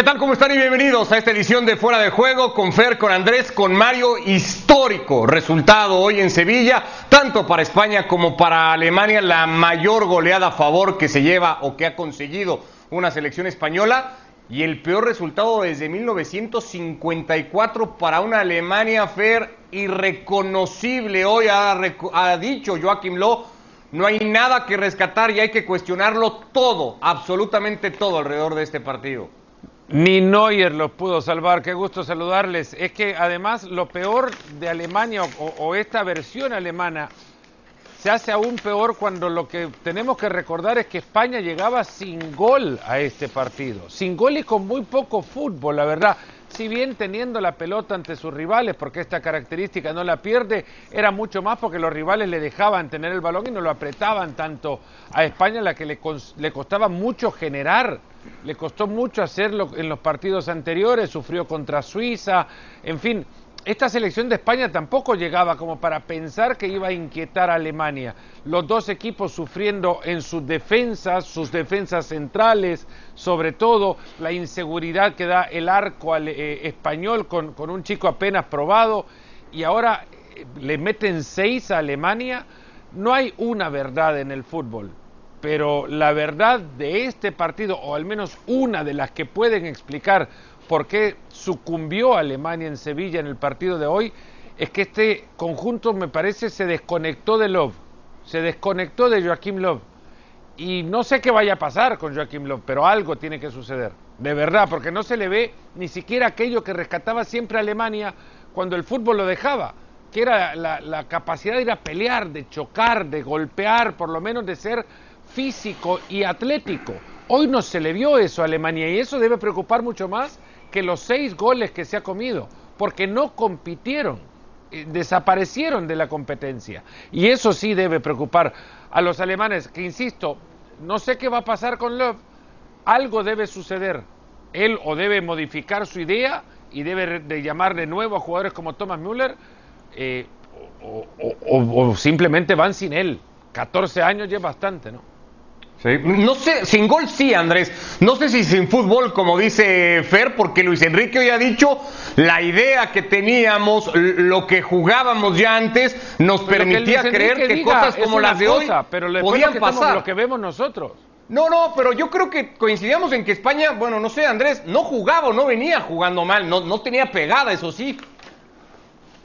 ¿Qué tal? ¿Cómo están? Y bienvenidos a esta edición de Fuera de Juego con Fer, con Andrés, con Mario. Histórico resultado hoy en Sevilla, tanto para España como para Alemania, la mayor goleada a favor que se lleva o que ha conseguido una selección española y el peor resultado desde 1954 para una Alemania, Fer, irreconocible. Hoy ha, dicho Joaquim Lowe, no hay nada que rescatar y hay que cuestionarlo todo, absolutamente todo alrededor de este partido. Ni Neuer los pudo salvar, qué gusto saludarles. Es que además lo peor de Alemania o, esta versión alemana se hace aún peor cuando lo que tenemos que recordar es que España llegaba sin gol a este partido. Sin gol y con muy poco fútbol, la verdad. Si bien teniendo la pelota ante sus rivales, porque esta característica no la pierde, era mucho más porque los rivales le dejaban tener el balón y no lo apretaban tanto a España, la que le, le costaba mucho generar le costó mucho hacerlo en los partidos anteriores, sufrió contra Suiza, en fin, esta selección de España tampoco llegaba como para pensar que iba a inquietar a Alemania. Los dos equipos sufriendo en sus defensas, sus defensas centrales, sobre todo la inseguridad que da el arco al, eh, español con, un chico apenas probado y ahora eh, le meten seis a Alemania. No hay una verdad en el fútbol pero la verdad de este partido, o al menos una de las que pueden explicar por qué sucumbió Alemania en Sevilla en el partido de hoy, es que este conjunto me parece se desconectó de Love, se desconectó de Joaquim Love. Y no sé qué vaya a pasar con Joaquim Love, pero algo tiene que suceder, de verdad, porque no se le ve ni siquiera aquello que rescataba siempre Alemania cuando el fútbol lo dejaba, que era la capacidad de ir a pelear, de chocar, de golpear, por lo menos de ser físico y atlético. Hoy no se le vio eso a Alemania y eso debe preocupar mucho más que los seis goles que se ha comido, porque no compitieron, eh, desaparecieron de la competencia. Y eso sí debe preocupar a los alemanes, que insisto, no sé qué va a pasar con Love, algo debe suceder. Él o debe modificar su idea y debe de llamar de nuevo a jugadores como Thomas Müller, eh, o, o, o simplemente van sin él. 14 años ya es bastante, ¿no? Sí. No sé, sin gol sí, Andrés. No sé si sin fútbol, como dice Fer, porque Luis Enrique hoy ha dicho la idea que teníamos, lo que jugábamos ya antes, nos Pero permitía que creer que diga, cosas como las de hoy cosa, pero le podían estamos- pasar. lo que vemos nosotros. No, no, pero yo creo que coincidíamos en que España, bueno, no sé, Andrés, no jugaba o no venía jugando mal, no, no tenía pegada, eso sí.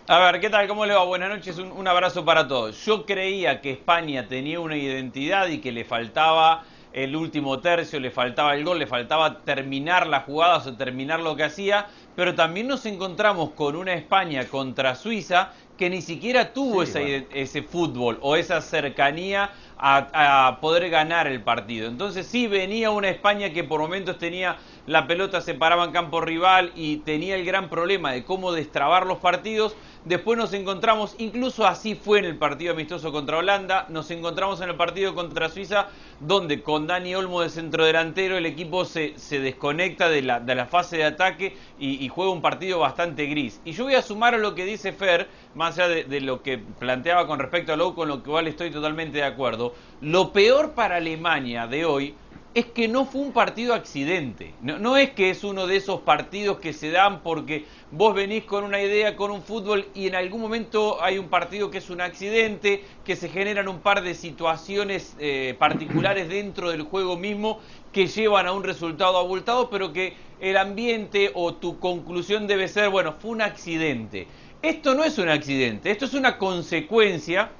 A ver, ¿qué tal? ¿Cómo le va? Buenas noches, un, un abrazo para todos. Yo creía que España tenía una identidad y que le faltaba el último tercio, le faltaba el gol, le faltaba terminar las jugadas o terminar lo que hacía, pero también nos encontramos con una España contra Suiza que ni siquiera tuvo Sí, esa bueno. ese fútbol o esa cercanía a, a poder ganar el partido. Entonces sí venía una España que por momentos tenía la pelota, se paraba en campo rival y tenía el gran problema de cómo destrabar los partidos. Después nos encontramos, incluso así fue en el partido amistoso contra Holanda, nos encontramos en el partido contra Suiza, donde con Dani Olmo de centrodelantero el equipo se, se desconecta de la, de la fase de ataque y, juega un partido bastante gris. Y yo voy a sumar a lo que dice Fer, más allá de, de lo que planteaba con respecto a Lowe, con lo cual estoy totalmente de acuerdo. Lo peor para Alemania de hoy es que no fue un partido accidente. No, es que es uno de esos partidos que se dan porque vos venís con una idea, con un fútbol y en algún momento hay un partido que es un accidente, que se generan un par de situaciones eh, particulares dentro del juego mismo que llevan a un resultado abultado, pero que el ambiente o tu conclusión debe ser, bueno, fue un accidente. Esto no es un accidente, esto es una consecuencia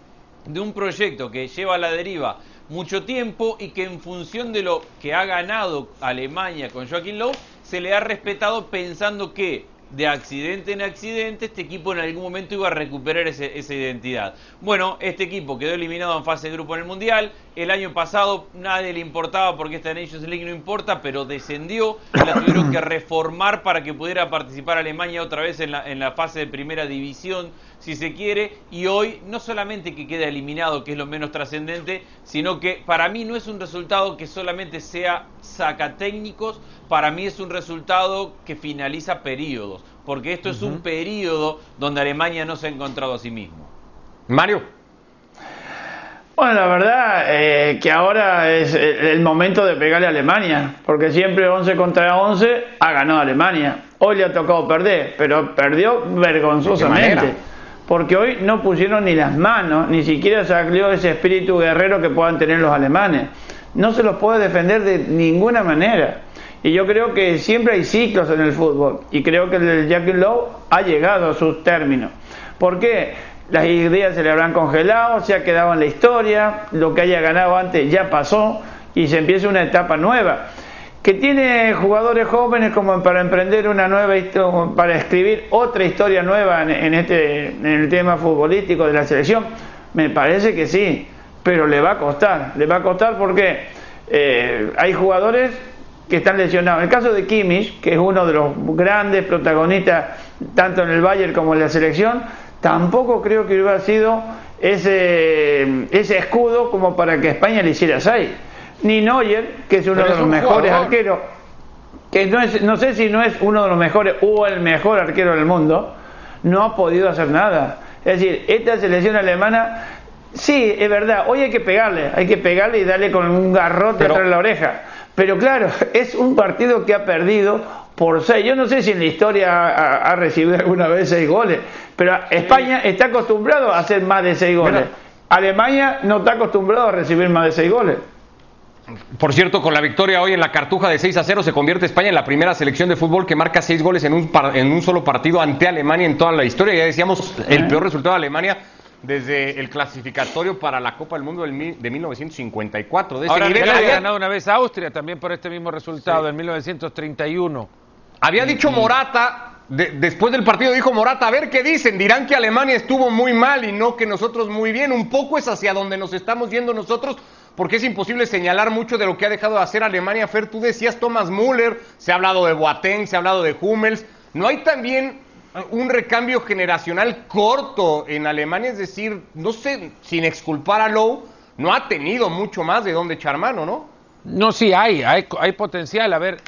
de un proyecto que lleva a la deriva mucho tiempo y que en función de lo que ha ganado Alemania con Joaquín Lowe, se le ha respetado pensando que de accidente en accidente este equipo en algún momento iba a recuperar ese- esa identidad. Bueno, este equipo quedó eliminado en fase de grupo en el Mundial, el año pasado nadie le importaba porque esta Nations League no importa, pero descendió, la tuvieron que reformar para que pudiera participar Alemania otra vez en la, en la fase de primera división, si se quiere, y hoy no solamente que queda eliminado, que es lo menos trascendente, sino que para mí no es un resultado que solamente sea saca técnicos, para mí es un resultado que finaliza periodos, porque esto es un periodo donde Alemania no se ha encontrado a sí mismo. Mario. Bueno, la verdad eh, que ahora es el momento de pegarle a Alemania, porque siempre 11 contra 11 ha ganado Alemania. Hoy le ha tocado perder, pero perdió vergonzosamente. Porque hoy no pusieron ni las manos, ni siquiera salió ese espíritu guerrero que puedan tener los alemanes. No se los puede defender de ninguna manera. Y yo creo que siempre hay ciclos en el fútbol. Y creo que el Jackie Lowe ha llegado a sus términos. ¿Por qué? Las ideas se le habrán congelado, se ha quedado en la historia, lo que haya ganado antes ya pasó y se empieza una etapa nueva que tiene jugadores jóvenes como para emprender una nueva para escribir otra historia nueva en, este en el tema futbolístico de la selección me parece que sí pero le va a costar le va a costar porque eh, hay jugadores que están lesionados. El caso de Kimmich que es uno de los grandes protagonistas tanto en el Bayern como en la selección tampoco creo que hubiera sido ese ese escudo como para que España le hiciera 6 Ninoyer, que es uno de los mejores arqueros, que no, es, no sé si no es uno de los mejores o el mejor arquero del mundo, no ha podido hacer nada. Es decir, esta selección alemana, sí, es verdad, hoy hay que pegarle, hay que pegarle y darle con un garrote Pero... atrás de la oreja. Pero claro, es un partido que ha perdido por seis. Yo no sé si en la historia ha, recibido alguna vez seis goles, pero España está acostumbrado a hacer más de seis goles. Alemania no está acostumbrado a recibir más de seis goles. Por cierto, con la victoria hoy en la Cartuja de 6 a 0 se convierte España en la primera selección de fútbol que marca 6 goles en un, en un solo partido ante Alemania en toda la historia. Ya decíamos, el peor resultado de Alemania desde el clasificatorio para la Copa del Mundo de 1954. De Ahora, había ganado una vez a Austria también por este mismo resultado en 1931. Había dicho Morata, después del partido dijo Morata, a ver qué dicen, dirán que Alemania estuvo muy mal y no que nosotros muy bien. Un poco es hacia donde nos estamos yendo nosotros porque es imposible señalar mucho de lo que ha dejado de hacer Alemania. Fer, tú decías Thomas Müller, se ha hablado de Boateng, se ha hablado de Hummels. ¿No hay también un recambio generacional corto en Alemania? Es decir, no sé, sin exculpar a Lowe, no ha tenido mucho más de dónde echar mano, ¿no? No, sí, hay, hay, hay potencial. A ver,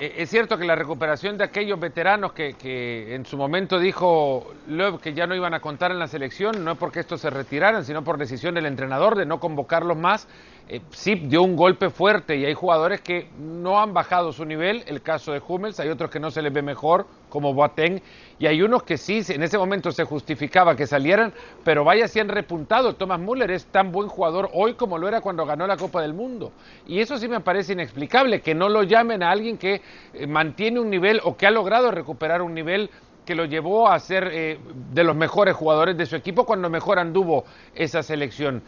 es cierto que la recuperación de aquellos veteranos que, en su momento dijo Löw que ya no iban a contar en la selección, no es porque estos se retiraran, sino por decisión del entrenador de no convocarlos más, eh, sí dio un golpe fuerte y hay jugadores que no han bajado su nivel, el caso de Hummels, hay otros que no se les ve mejor, como Boateng, y hay unos que sí, en ese momento se justificaba que salieran, pero vaya si han repuntado. Thomas Müller es tan buen jugador hoy como lo era cuando ganó la Copa del Mundo. Y eso sí me parece inexplicable, que no lo llamen a alguien que eh, mantiene un nivel o que ha logrado recuperar un nivel que lo llevó a ser eh, de los mejores jugadores de su equipo cuando mejor anduvo esa selección.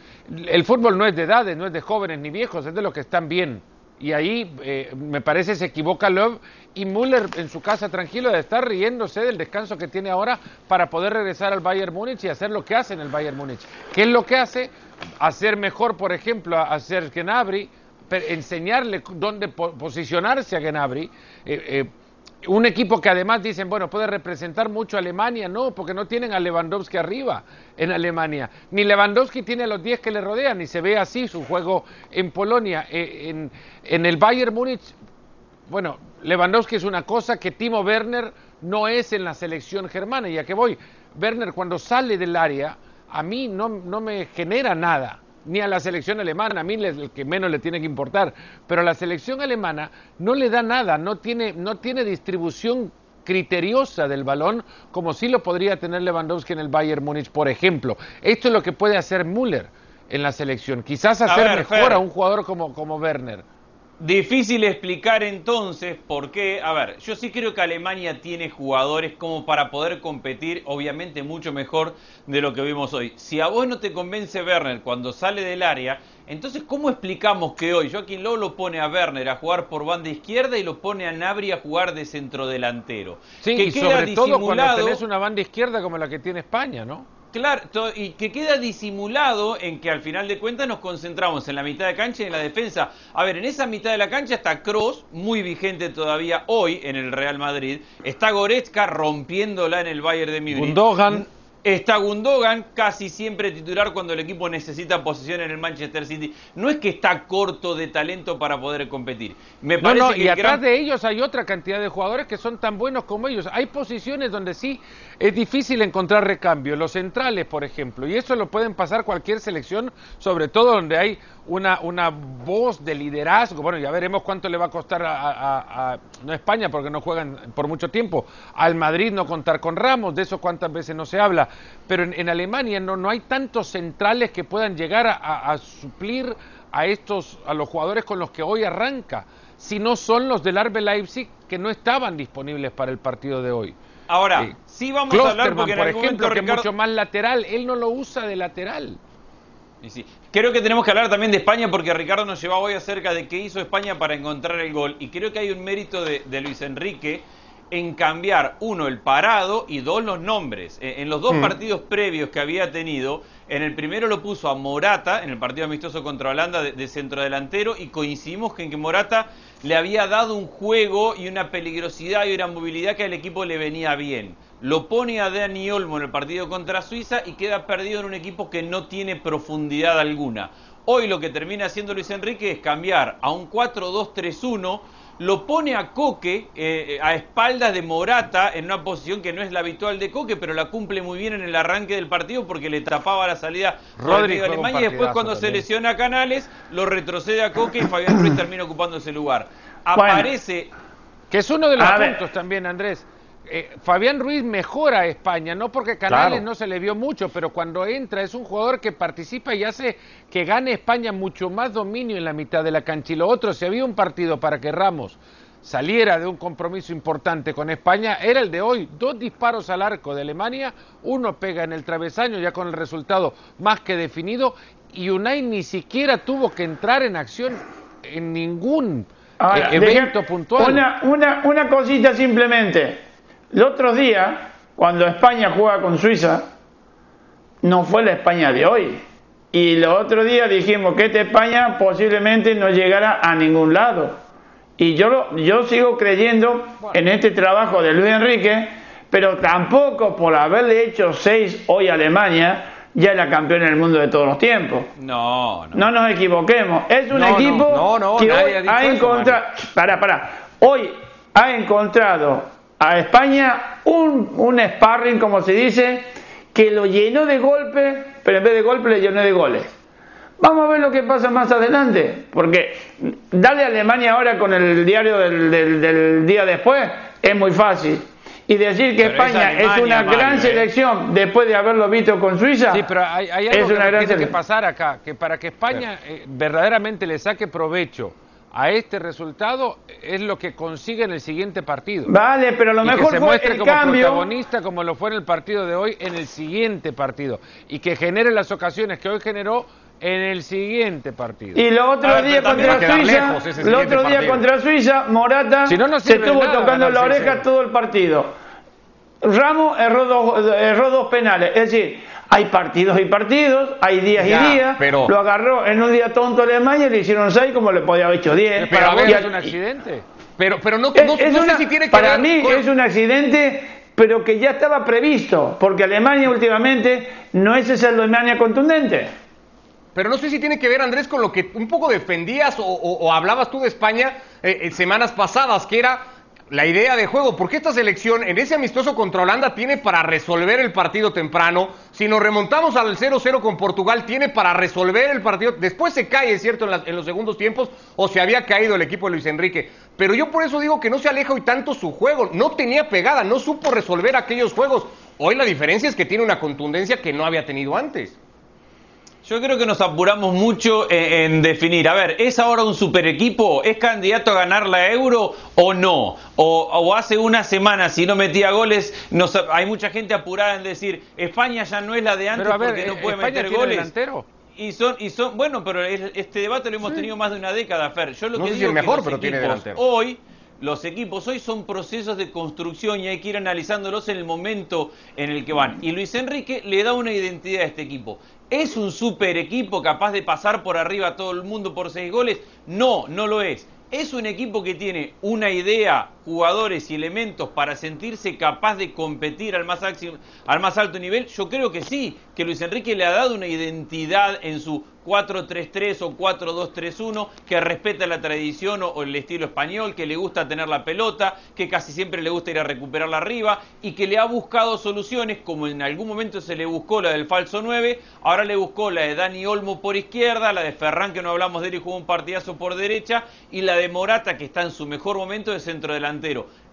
El fútbol no es de edades, no es de jóvenes ni viejos, es de los que están bien. Y ahí eh, me parece se equivoca Love y Müller en su casa tranquilo de estar riéndose del descanso que tiene ahora para poder regresar al Bayern Múnich y hacer lo que hace en el Bayern Múnich. ¿Qué es lo que hace? Hacer mejor, por ejemplo, a Serge Gnabry, enseñarle dónde posicionarse a Gnabry. Eh, un equipo que además dicen, bueno, puede representar mucho a Alemania, no, porque no tienen a Lewandowski arriba en Alemania. Ni Lewandowski tiene a los 10 que le rodean, ni se ve así su juego en Polonia. Eh, en, en, el Bayern Múnich, bueno, Lewandowski es una cosa que Timo Werner no es en la selección germana. Y a qué voy, Werner cuando sale del área, a mí no, no me genera nada ni a la selección alemana, a mí es el que menos le tiene que importar, pero a la selección alemana no le da nada, no tiene, no tiene distribución criteriosa del balón como sí lo podría tener Lewandowski en el Bayern Múnich, por ejemplo. Esto es lo que puede hacer Müller en la selección, quizás hacer mejor a un jugador como, como Werner. Difícil explicar entonces por qué. A ver, yo sí creo que Alemania tiene jugadores como para poder competir, obviamente mucho mejor de lo que vimos hoy. Si a vos no te convence Werner cuando sale del área, entonces ¿cómo explicamos que hoy Joaquín Lowe lo pone a Werner a jugar por banda izquierda y lo pone a Nabri a jugar de centrodelantero? Sí, que y sobre todo cuando tenés una banda izquierda como la que tiene España, ¿no? Claro, y que queda disimulado en que al final de cuentas nos concentramos en la mitad de cancha y en la defensa. A ver, en esa mitad de la cancha está Cross, muy vigente todavía hoy en el Real Madrid. Está Goretzka rompiéndola en el Bayern de Múnich. Está Gundogan, casi siempre titular cuando el equipo necesita posición en el Manchester City. No es que está corto de talento para poder competir. Me parece que y atrás de ellos hay otra cantidad de jugadores que son tan buenos como ellos. Hay posiciones donde sí es difícil encontrar recambio. Los centrales, por ejemplo. Y eso lo pueden pasar cualquier selección, sobre todo donde hay una, una voz de liderazgo. Bueno, ya veremos cuánto le va a costar a, a, no España porque no juegan por mucho tiempo. Al Madrid no contar con Ramos, de eso cuántas veces no se habla pero en, Alemania no, no, hay tantos centrales que puedan llegar a, suplir a estos, a los jugadores con los que hoy arranca, si no son los del Arbe Leipzig que no estaban disponibles para el partido de hoy. Ahora, eh, sí vamos a hablar porque en por ejemplo, que es mucho más lateral, él no lo usa de lateral. Y sí. Creo que tenemos que hablar también de España porque Ricardo nos llevaba hoy acerca de qué hizo España para encontrar el gol. Y creo que hay un mérito de, de Luis Enrique en cambiar, uno, el parado y dos, los nombres. Eh, en los dos mm. partidos previos que había tenido, en el primero lo puso a Morata, en el partido amistoso contra Holanda, de, centrodelantero, y coincidimos en que Morata le había dado un juego y una peligrosidad y una movilidad que al equipo le venía bien. Lo pone a Dani Olmo en el partido contra Suiza y queda perdido en un equipo que no tiene profundidad alguna. Hoy lo que termina haciendo Luis Enrique es cambiar a un 4-2-3-1 lo pone a Coque eh, a espaldas de Morata en una posición que no es la habitual de Coque, pero la cumple muy bien en el arranque del partido porque le tapaba la salida Rodrigo Alemania y después cuando se lesiona Canales lo retrocede a Coque y Fabián Ruiz termina ocupando ese lugar. Aparece... que es uno de los puntos también, Andrés. Eh, Fabián Ruiz mejora a España, no porque Canales no se le vio mucho, pero cuando entra es un jugador que participa y hace que gane España mucho más dominio en la mitad de la cancha. Y lo otro, si había un partido para que Ramos saliera de un compromiso importante con España, era el de hoy. Dos disparos al arco de Alemania, uno pega en el travesaño ya con el resultado más que definido y Unai ni siquiera tuvo que entrar en acción en ningún evento puntual. Una, una, una cosita simplemente. El otro día, cuando España juega con Suiza, no fue la España de hoy. Y el otro día dijimos que esta España posiblemente no llegara a ningún lado. Y yo, yo sigo creyendo en este trabajo de Luis Enrique, pero tampoco por haberle hecho seis hoy a Alemania, ya es la campeona del mundo de todos los tiempos. No, no. No nos equivoquemos. Es un equipo que hoy ha encontrado. Para, para. Hoy ha encontrado a España un, un sparring, como se dice, que lo llenó de golpes, pero en vez de golpes le llenó de goles. Vamos a ver lo que pasa más adelante, porque darle a Alemania ahora con el diario del, día después es muy fácil. Y decir que España es, una gran ¿eh? selección después de haberlo visto con Suiza. Sí, pero hay, algo es una que tiene que pasar acá, que para que España eh, verdaderamente le saque provecho a este resultado es lo que consigue en el siguiente partido. Vale, pero lo mejor que se fue muestre el como cambio. protagonista como lo fue en el partido de hoy en el siguiente partido y que genere las ocasiones que hoy generó en el siguiente partido. Y lo otro día contra Suiza, el otro día contra Suiza, Morata se estuvo tocando la oreja todo el partido. Ramos erró dos, erró dos penales, es decir, hay partidos y partidos, hay días y días. Pero... Lo agarró en un día tonto Alemania y le hicieron seis como le podía haber hecho diez. Pero a ver, es un accidente. Pero, pero no, no, sé si tiene que Para mí es un accidente, pero que ya estaba previsto, porque Alemania últimamente no es esa Alemania contundente. Pero no sé si tiene que ver, Andrés, con lo que un poco defendías o, hablabas tú de España eh, en semanas pasadas, que era la idea de juego, porque esta selección en ese amistoso contra Holanda tiene para resolver el partido temprano, si nos remontamos al 0-0 con Portugal, tiene para resolver el partido, después se cae, cierto, en, los segundos tiempos, o se había caído el equipo de Luis Enrique, pero yo por eso digo que no se aleja hoy tanto su juego, no tenía pegada, no supo resolver aquellos juegos, hoy la diferencia es que tiene una contundencia que no había tenido antes. Yo creo que nos apuramos mucho en, definir. A ver, ¿es ahora un super equipo? ¿Es candidato a ganar la euro o no? O, hace una semana, si no metía goles, hay mucha gente apurada en decir, España ya no es la de antes porque no puede meter goles. Delantero? Y son, y son, bueno, pero este debate lo hemos tenido más de una década, Fer. Yo lo no que sé digo si es mejor, pero tiene delantero. Hoy los equipos hoy son procesos de construcción y hay que ir analizándolos en el momento en el que van. Y Luis Enrique le da una identidad a este equipo. ¿Es un super equipo capaz de pasar por arriba a todo el mundo por seis goles? No, no lo es. Es un equipo que tiene una idea jugadores y elementos para sentirse capaz de competir al más, al más alto nivel? Yo creo que sí, que Luis Enrique le ha dado una identidad en su 4-3-3 o 4-2-3-1, que respeta la tradición o, el estilo español, que le gusta tener la pelota, que casi siempre le gusta ir a recuperarla arriba y que le ha buscado soluciones, como en algún momento se le buscó la del falso 9, ahora le buscó la de Dani Olmo por izquierda, la de Ferran, que no hablamos de él y jugó un partidazo por derecha, y la de Morata, que está en su mejor momento de centro delantero.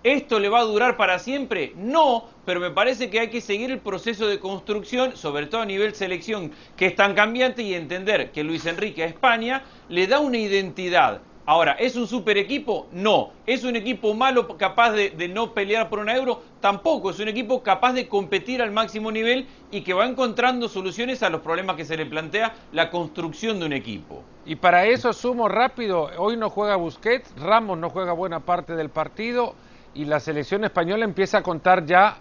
¿Esto le va a durar para siempre? No, pero me parece que hay que seguir el proceso de construcción, sobre todo a nivel selección, que es tan cambiante y entender que Luis Enrique a España le da una identidad. Ahora, ¿es un super equipo? No. ¿Es un equipo malo capaz de, no pelear por un euro? Tampoco. Es un equipo capaz de competir al máximo nivel y que va encontrando soluciones a los problemas que se le plantea la construcción de un equipo. Y para eso sumo rápido, hoy no juega Busquets, Ramos no juega buena parte del partido y la selección española empieza a contar ya,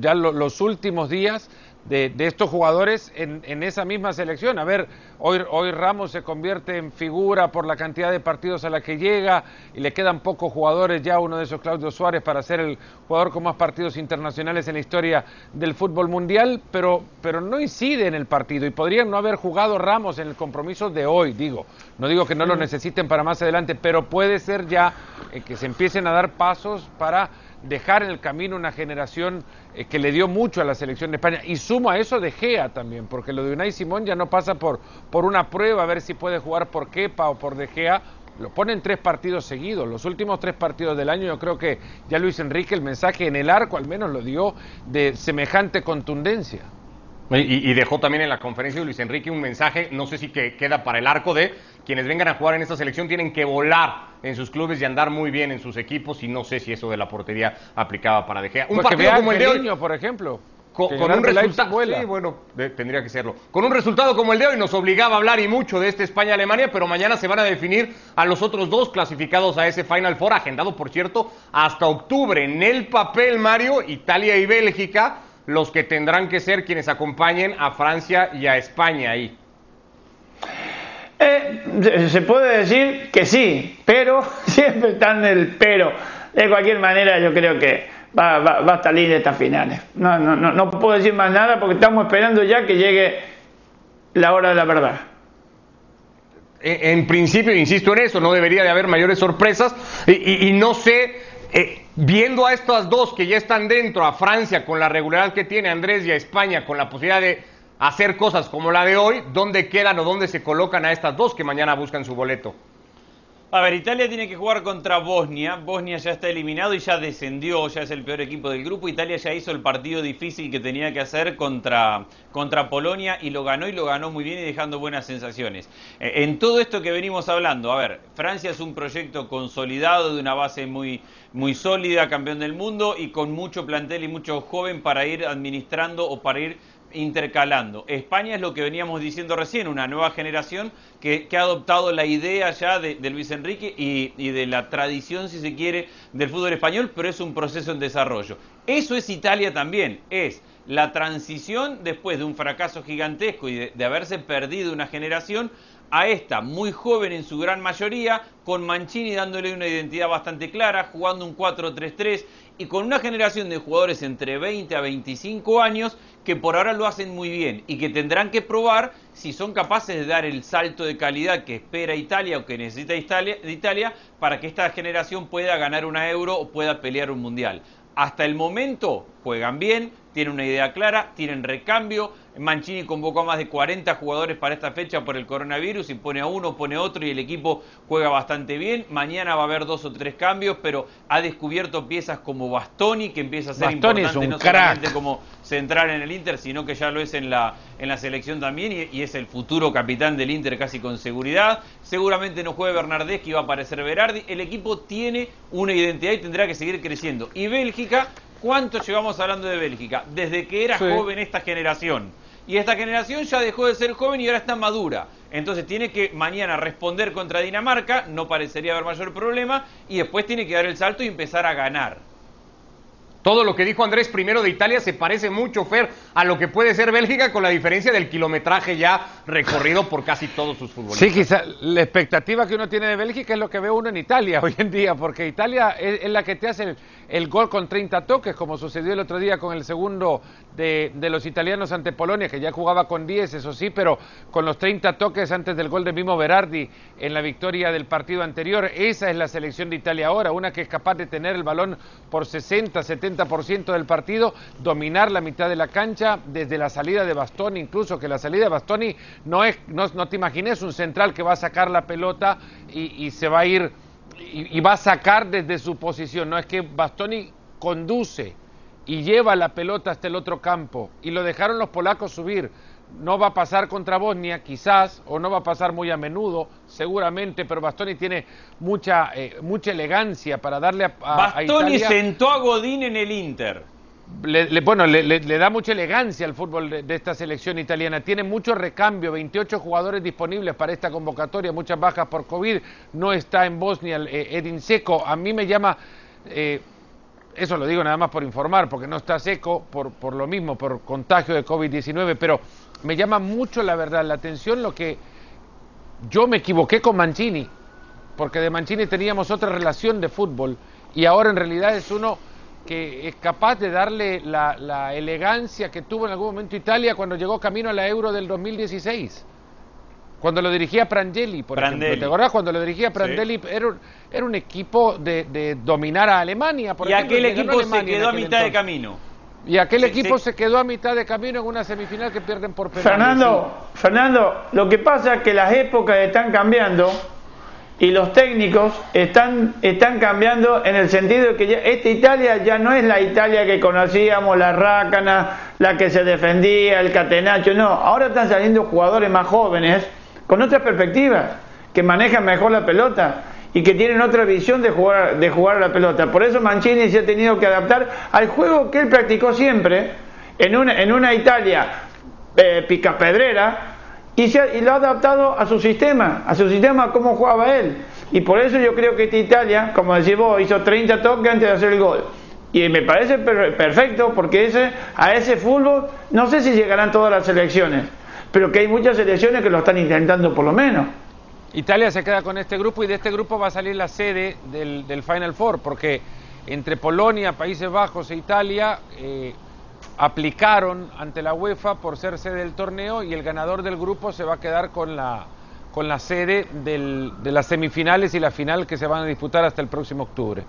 ya los últimos días de, estos jugadores en, esa misma selección. A ver, hoy, hoy Ramos se convierte en figura por la cantidad de partidos a la que llega y le quedan pocos jugadores ya, uno de esos Claudio Suárez para ser el jugador con más partidos internacionales en la historia del fútbol mundial, pero, pero no incide en el partido y podrían no haber jugado Ramos en el compromiso de hoy, digo. No digo que no lo necesiten para más adelante, pero puede ser ya eh, que se empiecen a dar pasos para dejar en el camino una generación eh, que le dio mucho a la selección de España. Y sumo a eso de Gea también, porque lo de Unai Simón ya no pasa por, por una prueba a ver si puede jugar por Kepa o por De Gea. Lo ponen tres partidos seguidos. Los últimos tres partidos del año yo creo que ya Luis Enrique el mensaje en el arco al menos lo dio de semejante contundencia. Y, dejó también en la conferencia de Luis Enrique un mensaje, no sé si que queda para el arco de quienes vengan a jugar en esta selección tienen que volar en sus clubes y andar muy bien en sus equipos y no sé si eso de la portería aplicaba para De Gea. Un partido como el de hoy, por ejemplo. Con, un resultado, sí, bueno, tendría que serlo. Con un resultado como el de hoy nos obligaba a hablar y mucho de este España-Alemania, pero mañana se van a definir a los otros dos clasificados a ese Final Four, agendado por cierto hasta octubre. En el papel, Mario, Italia y Bélgica los que tendrán que ser quienes acompañen a Francia y a España ahí. Eh, se puede decir que sí, pero siempre están en el pero. De cualquier manera, yo creo que va, va, a salir de estas finales. No, no, no, no puedo decir más nada porque estamos esperando ya que llegue la hora de la verdad. En, principio, insisto en eso, no debería de haber mayores sorpresas y, no sé, eh, viendo a estas dos que ya están dentro, a Francia con la regularidad que tiene Andrés y a España con la posibilidad de hacer cosas como la de hoy, ¿dónde quedan o dónde se colocan a estas dos que mañana buscan su boleto? A ver, Italia tiene que jugar contra Bosnia. Bosnia ya está eliminado y ya descendió, ya es el peor equipo del grupo. Italia ya hizo el partido difícil que tenía que hacer contra, contra Polonia y lo ganó y lo ganó muy bien y dejando buenas sensaciones. Eh, en todo esto que venimos hablando, a ver, Francia es un proyecto consolidado de una base muy, muy sólida, campeón del mundo y con mucho plantel y mucho joven para ir administrando o para ir intercalando. España es lo que veníamos diciendo recién, una nueva generación que, ha adoptado la idea ya de, Luis Enrique y, de la tradición, si se quiere, del fútbol español, pero es un proceso en desarrollo. Eso es Italia también, es la transición después de un fracaso gigantesco y de haberse perdido una generación a esta muy joven en su gran mayoría, con Mancini dándole una identidad bastante clara, jugando un 4-3-3 y con una generación de jugadores entre 20 a 25 años que por ahora lo hacen muy bien y que tendrán que probar si son capaces de dar el salto de calidad que espera Italia o que necesita Italia, para que esta generación pueda ganar una euro o pueda pelear un mundial. Hasta el momento juegan bien, tienen una idea clara, tienen recambio. Mancini convocó a más de 40 jugadores para esta fecha por el coronavirus y pone a uno, pone a otro y el equipo juega bastante bien. Mañana va a haber dos o tres cambios, pero ha descubierto piezas como Bastoni, que empieza a ser importante no solamente como central en el Inter, sino que ya lo es en la, en la selección también y, y, es el futuro capitán del Inter casi con seguridad. Seguramente no juegue Bernardeschi, va a aparecer Berardi. El equipo tiene una identidad y tendrá que seguir creciendo. Y Bélgica ¿Cuánto llevamos hablando de Bélgica? Desde que era joven esta generación. Y esta generación ya dejó de ser joven y ahora está madura. Entonces tiene que mañana responder contra Dinamarca, no parecería haber mayor problema, y después tiene que dar el salto y empezar a ganar. Todo lo que dijo Andrés primero de Italia se parece mucho, Fer, a lo que puede ser Bélgica con la diferencia del kilometraje ya recorrido por casi todos sus futbolistas. Sí, quizá la expectativa que uno tiene de Bélgica es lo que ve uno en Italia hoy en día, porque Italia es, la que te hace el, el, gol con 30 toques, como sucedió el otro día con el segundo de, de, los italianos ante Polonia, que ya jugaba con 10, eso sí, pero con los 30 toques antes del gol de Mimo Berardi en la victoria del partido anterior. Esa es la selección de Italia ahora, una que es capaz de tener el balón por 60, 70% del partido, dominar la mitad de la cancha desde la salida de Bastoni, incluso que la salida de Bastoni no es, no, no te imagines un central que va a sacar la pelota y, y se va a ir y, y, va a sacar desde su posición, no es que Bastoni conduce y lleva la pelota hasta el otro campo y lo dejaron los polacos subir. No va a pasar contra Bosnia, quizás, o no va a pasar muy a menudo, seguramente, pero Bastoni tiene mucha, eh, mucha elegancia para darle a, a Bastoni a Italia. sentó a Godín en el Inter. Le, le, bueno, le, le, da mucha elegancia al fútbol de, esta selección italiana. Tiene mucho recambio, 28 jugadores disponibles para esta convocatoria, muchas bajas por COVID. No está en Bosnia eh, Edin Seco. A mí me llama, eh, eso lo digo nada más por informar, porque no está seco por, por lo mismo, por contagio de COVID-19, pero me llama mucho la verdad la atención lo que yo me equivoqué con Mancini, porque de Mancini teníamos otra relación de fútbol y ahora en realidad es uno que es capaz de darle la, la, elegancia que tuvo en algún momento Italia cuando llegó camino a la Euro del 2016. Cuando lo dirigía Prandelli, por Prandelli. ejemplo. ¿Te acordás? Cuando lo dirigía Prandelli, sí. era, era, un equipo de, de, dominar a Alemania. Por y ejemplo, aquel equipo se quedó a mitad entonces. de camino. Y aquel sí, equipo sí. se quedó a mitad de camino en una semifinal que pierden por penales. Fernando, Fernando, lo que pasa es que las épocas están cambiando y los técnicos están, están cambiando en el sentido de que ya, esta Italia ya no es la Italia que conocíamos, la rácana, la que se defendía, el catenacho, no, ahora están saliendo jugadores más jóvenes con otras perspectivas, que manejan mejor la pelota y que tienen otra visión de jugar, de jugar la pelota. Por eso Mancini se ha tenido que adaptar al juego que él practicó siempre en una, en una Italia eh, picapedrera, y, se, y, lo ha adaptado a su sistema, a su sistema, a cómo jugaba él. Y por eso yo creo que esta Italia, como decís vos, hizo 30 toques antes de hacer el gol. Y me parece per perfecto porque ese, a ese fútbol no sé si llegarán todas las selecciones, pero que hay muchas selecciones que lo están intentando por lo menos. Italia se queda con este grupo y de este grupo va a salir la sede del, del Final Four, porque entre Polonia, Países Bajos e Italia eh, aplicaron ante la UEFA por ser sede del torneo y el ganador del grupo se va a quedar con la, con la sede de las semifinales y la final que se van a disputar hasta el próximo octubre.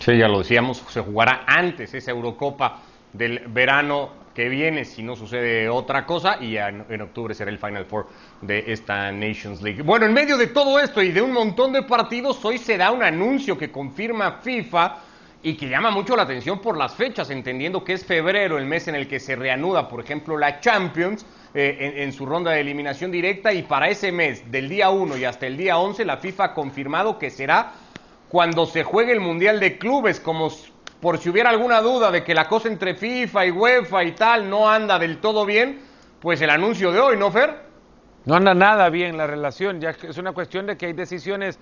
Sí, ya lo decíamos, se jugará antes esa Eurocopa del verano que viene, si no sucede otra cosa, y en, en, octubre será el Final Four de esta Nations League. Bueno, en medio de todo esto y de un montón de partidos, hoy se da un anuncio que confirma FIFA y que llama mucho la atención por las fechas, entendiendo que es febrero el mes en el que se reanuda, por ejemplo, la Champions eh, en, en, su ronda de eliminación directa y para ese mes, del día 1 y hasta el día 11, la FIFA ha confirmado que será cuando se juegue el Mundial de Clubes, como por si hubiera alguna duda de que la cosa entre FIFA y UEFA y tal no anda del todo bien, pues el anuncio de hoy, ¿no, Fer? No anda nada bien la relación, ya es una cuestión de que hay decisiones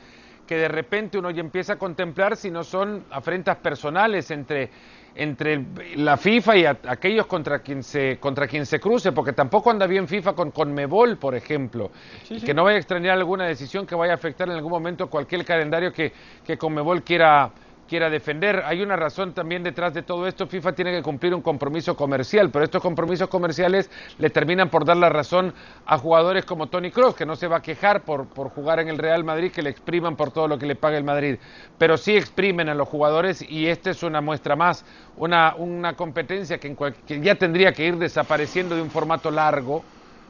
que de repente uno ya empieza a contemplar si no son afrentas personales entre, entre la FIFA y a, aquellos contra quien, se, contra quien se cruce, porque tampoco anda bien FIFA con Conmebol, por ejemplo, sí, sí. que no vaya a extrañar alguna decisión que vaya a afectar en algún momento cualquier calendario que, que Conmebol quiera quiera defender. Hay una razón también detrás de todo esto. FIFA tiene que cumplir un compromiso comercial, pero estos compromisos comerciales le terminan por dar la razón a jugadores como Tony Kroos, que no se va a quejar por, por jugar en el Real Madrid, que le expriman por todo lo que le paga el Madrid, pero sí exprimen a los jugadores y esta es una muestra más, una, una competencia que, en que ya tendría que ir desapareciendo de un formato largo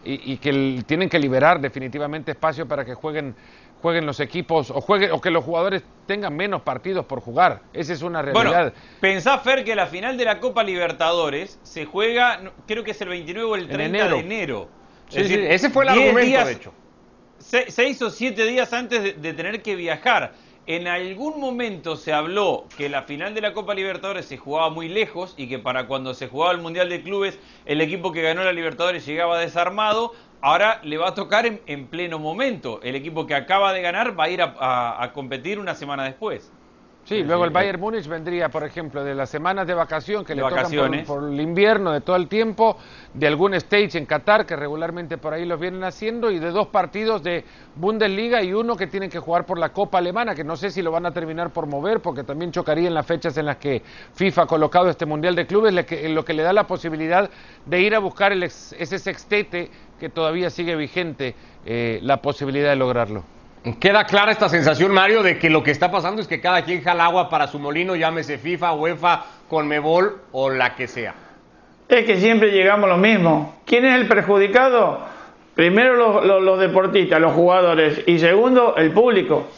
y, que tienen que liberar definitivamente espacio para que jueguen jueguen los equipos o jueguen o que los jugadores tengan menos partidos por jugar. Esa es una realidad. Bueno, pensá Fer que la final de la Copa Libertadores se juega, creo que es el 29 o el 30 enero. de enero. Sí, decir, sí, ese fue el argumento, días, de hecho. Se, seis o siete días antes de, de tener que viajar. En algún momento se habló que la final de la Copa Libertadores se jugaba muy lejos y que para cuando se jugaba el Mundial de Clubes el equipo que ganó la Libertadores llegaba desarmado. Ahora le va a tocar en, en pleno momento. El equipo que acaba de ganar va a ir a, a, a competir una semana después. Sí, luego el Bayern Múnich vendría, por ejemplo, de las semanas de vacación que De le tocan por, por el invierno, de todo el tiempo, de algún stage en Qatar, que regularmente por ahí los vienen haciendo, y de dos partidos de Bundesliga y uno que tienen que jugar por la Copa Alemana, que no sé si lo van a terminar por mover, porque también chocaría en las fechas en las que FIFA ha colocado este Mundial de Clubes, lo que le da la posibilidad de ir a buscar el ex- ese sextete que todavía sigue vigente, eh, la posibilidad de lograrlo. Queda clara esta sensación, Mario, de que lo que está pasando es que cada quien jala agua para su molino, llámese FIFA, UEFA, Conmebol o la que sea. Es que siempre llegamos a lo mismo. ¿Quién es el perjudicado? Primero los, los- deportistas, los jugadores, y segundo el público.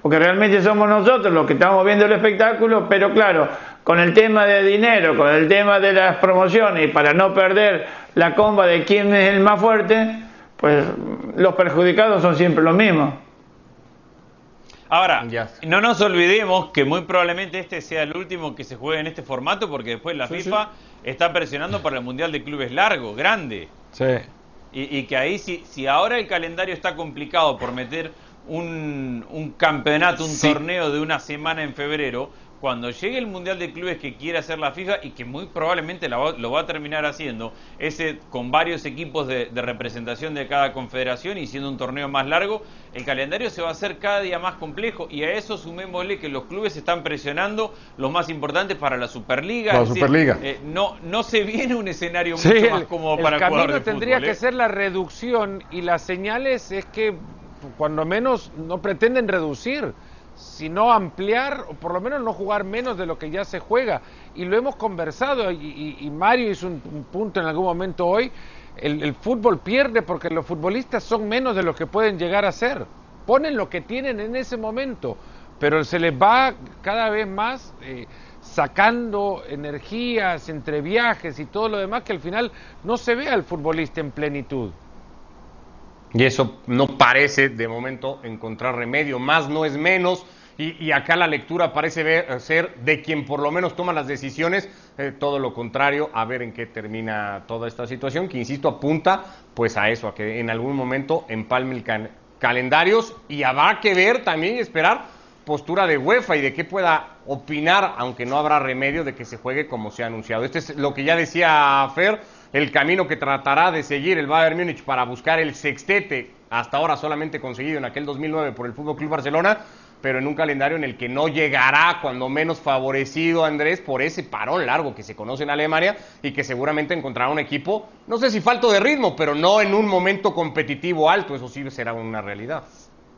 Porque realmente somos nosotros los que estamos viendo el espectáculo, pero claro, con el tema de dinero, con el tema de las promociones, y para no perder la comba de quién es el más fuerte, pues los perjudicados son siempre los mismos. Ahora, no nos olvidemos que muy probablemente este sea el último que se juegue en este formato porque después la FIFA está presionando para el Mundial de Clubes largo, grande. Sí. Y, y que ahí, si, si ahora el calendario está complicado por meter un, un campeonato, un Sí. torneo de una semana en febrero, cuando llegue el Mundial de Clubes que quiere hacer la FIFA y que muy probablemente va- lo va a terminar haciendo, ese con varios equipos de, de representación de cada confederación y siendo un torneo más largo, el calendario se va a hacer cada día más complejo y a eso sumémosle que los clubes están presionando los más importantes para la Superliga. La decir, Superliga. eh, no, no se viene un escenario Sí, mucho más cómodo el para el camino de tendría fútbol, que ¿eh? ser la reducción y las señales es que cuando menos no pretenden reducir, sino ampliar o por lo menos no jugar menos de lo que ya se juega. Y lo hemos conversado y, Mario hizo un, un punto en algún momento hoy, el, el fútbol pierde porque los futbolistas son menos de lo que pueden llegar a ser. Ponen lo que tienen en ese momento, pero se les va cada vez más eh, sacando energías entre viajes y todo lo demás que al final no se ve al futbolista en plenitud. Y eso no parece de momento encontrar remedio, más no es menos. Y, acá la lectura parece ver- ser de quien por lo menos toma las decisiones, eh, todo lo contrario, a ver en qué termina toda esta situación, que insisto, apunta pues a eso, a que en algún momento empalme el can- calendarios y habrá que ver también y esperar postura de UEFA y de qué pueda opinar, aunque no habrá remedio de que se juegue como se ha anunciado. Este es lo que ya decía Fer, el camino que tratará de seguir el Bayern Múnich para buscar el sextete, hasta ahora solamente conseguido en aquel 2009 por el Fútbol Club Barcelona, pero en un calendario en el que no llegará, cuando menos favorecido Andrés, por ese parón largo que se conoce en Alemania y que seguramente encontrará un equipo, no sé si falto de ritmo, pero no en un momento competitivo alto, eso sí será una realidad.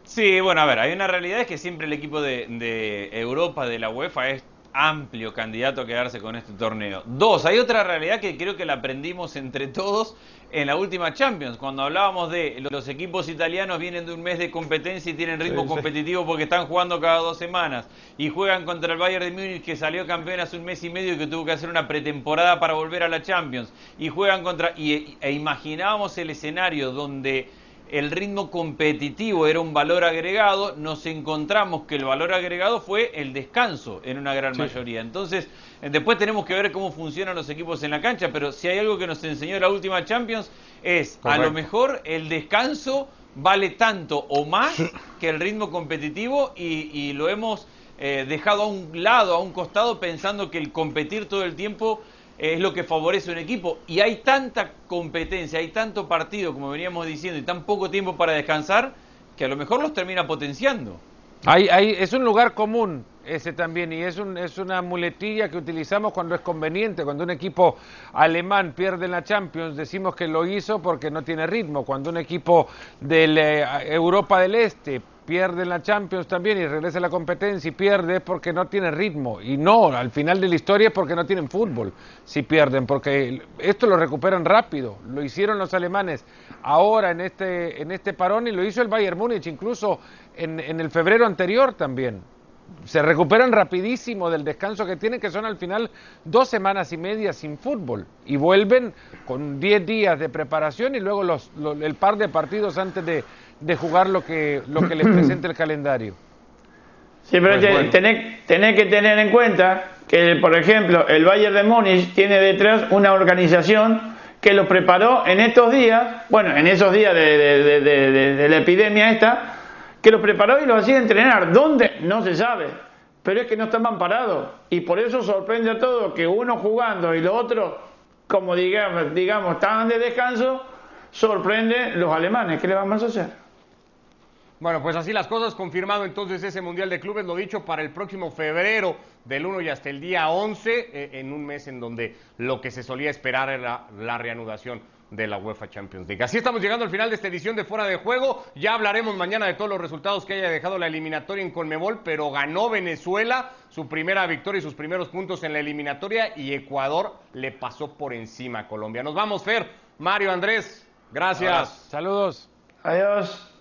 Sí, bueno, a ver, hay una realidad es que siempre el equipo de, de Europa, de la UEFA, es amplio candidato a quedarse con este torneo. Dos, hay otra realidad que creo que la aprendimos entre todos en la última Champions, cuando hablábamos de los equipos italianos vienen de un mes de competencia y tienen ritmo Sí, sí. competitivo porque están jugando cada dos semanas y juegan contra el Bayern de Múnich que salió campeón hace un mes y medio y que tuvo que hacer una pretemporada para volver a la Champions y juegan contra y, e imaginábamos el escenario donde el ritmo competitivo era un valor agregado, nos encontramos que el valor agregado fue el descanso en una gran mayoría. Entonces, eh, después tenemos que ver cómo funcionan los equipos en la cancha, pero si hay algo que nos enseñó la última Champions es, a lo mejor el descanso vale tanto o más que el ritmo competitivo y, y lo hemos eh, dejado a un lado, a un costado, pensando que el competir todo el tiempo es lo que favorece un equipo. Y hay tanta competencia, hay tanto partido, como veníamos diciendo, y tan poco tiempo para descansar, que a lo mejor los termina potenciando. Es un lugar común ese también y es, un, es una muletilla que utilizamos cuando es conveniente. Cuando un equipo alemán pierde en la Champions decimos que lo hizo porque no tiene ritmo. Cuando un equipo de la- Europa del Este pierde en la Champions también y regresa a la competencia y pierde porque no tiene ritmo. Y no, al final de la historia es porque no tienen fútbol si pierden, porque esto lo recuperan rápido. Lo hicieron los alemanes ahora en este, en este parón y lo hizo el Bayern Múnich incluso en, en el febrero anterior también. Se recuperan rapidísimo del descanso que tienen, que son al final dos semanas y media sin fútbol. Y vuelven con 10 días de preparación y luego los, lo- el par de partidos antes de, de jugar lo que, lo que les presente el calendario. Sí, pero Pues bueno. tenés, tenés que tener en cuenta que, por ejemplo, el Bayern de Múnich tiene detrás una organización que lo preparó en estos días, bueno, en esos días de, de- de- de- de- de la epidemia esta, que los preparó y los hacía entrenar. ¿Dónde? No se sabe. pero es que no estaban parados. Y por eso sorprende a todos que uno jugando y los otros, como digamos, digamos estaban de descanso, sorprende los alemanes. ¿Qué le vamos a hacer? Bueno, pues así las cosas, confirmado entonces ese Mundial de Clubes, lo dicho, para el próximo febrero, del 1 y hasta el día 11, eh, en un mes en donde lo que se solía esperar era la reanudación de la UEFA Champions League. Así estamos llegando al final de esta edición de Fuera de Juego. Ya hablaremos mañana de todos los resultados que haya dejado la eliminatoria en Conmebol, pero ganó Venezuela su primera victoria y sus primeros puntos en la eliminatoria y Ecuador le pasó por encima a Colombia. Nos vamos, Fer, Mario, Andrés, gracias. Saludos. Adiós.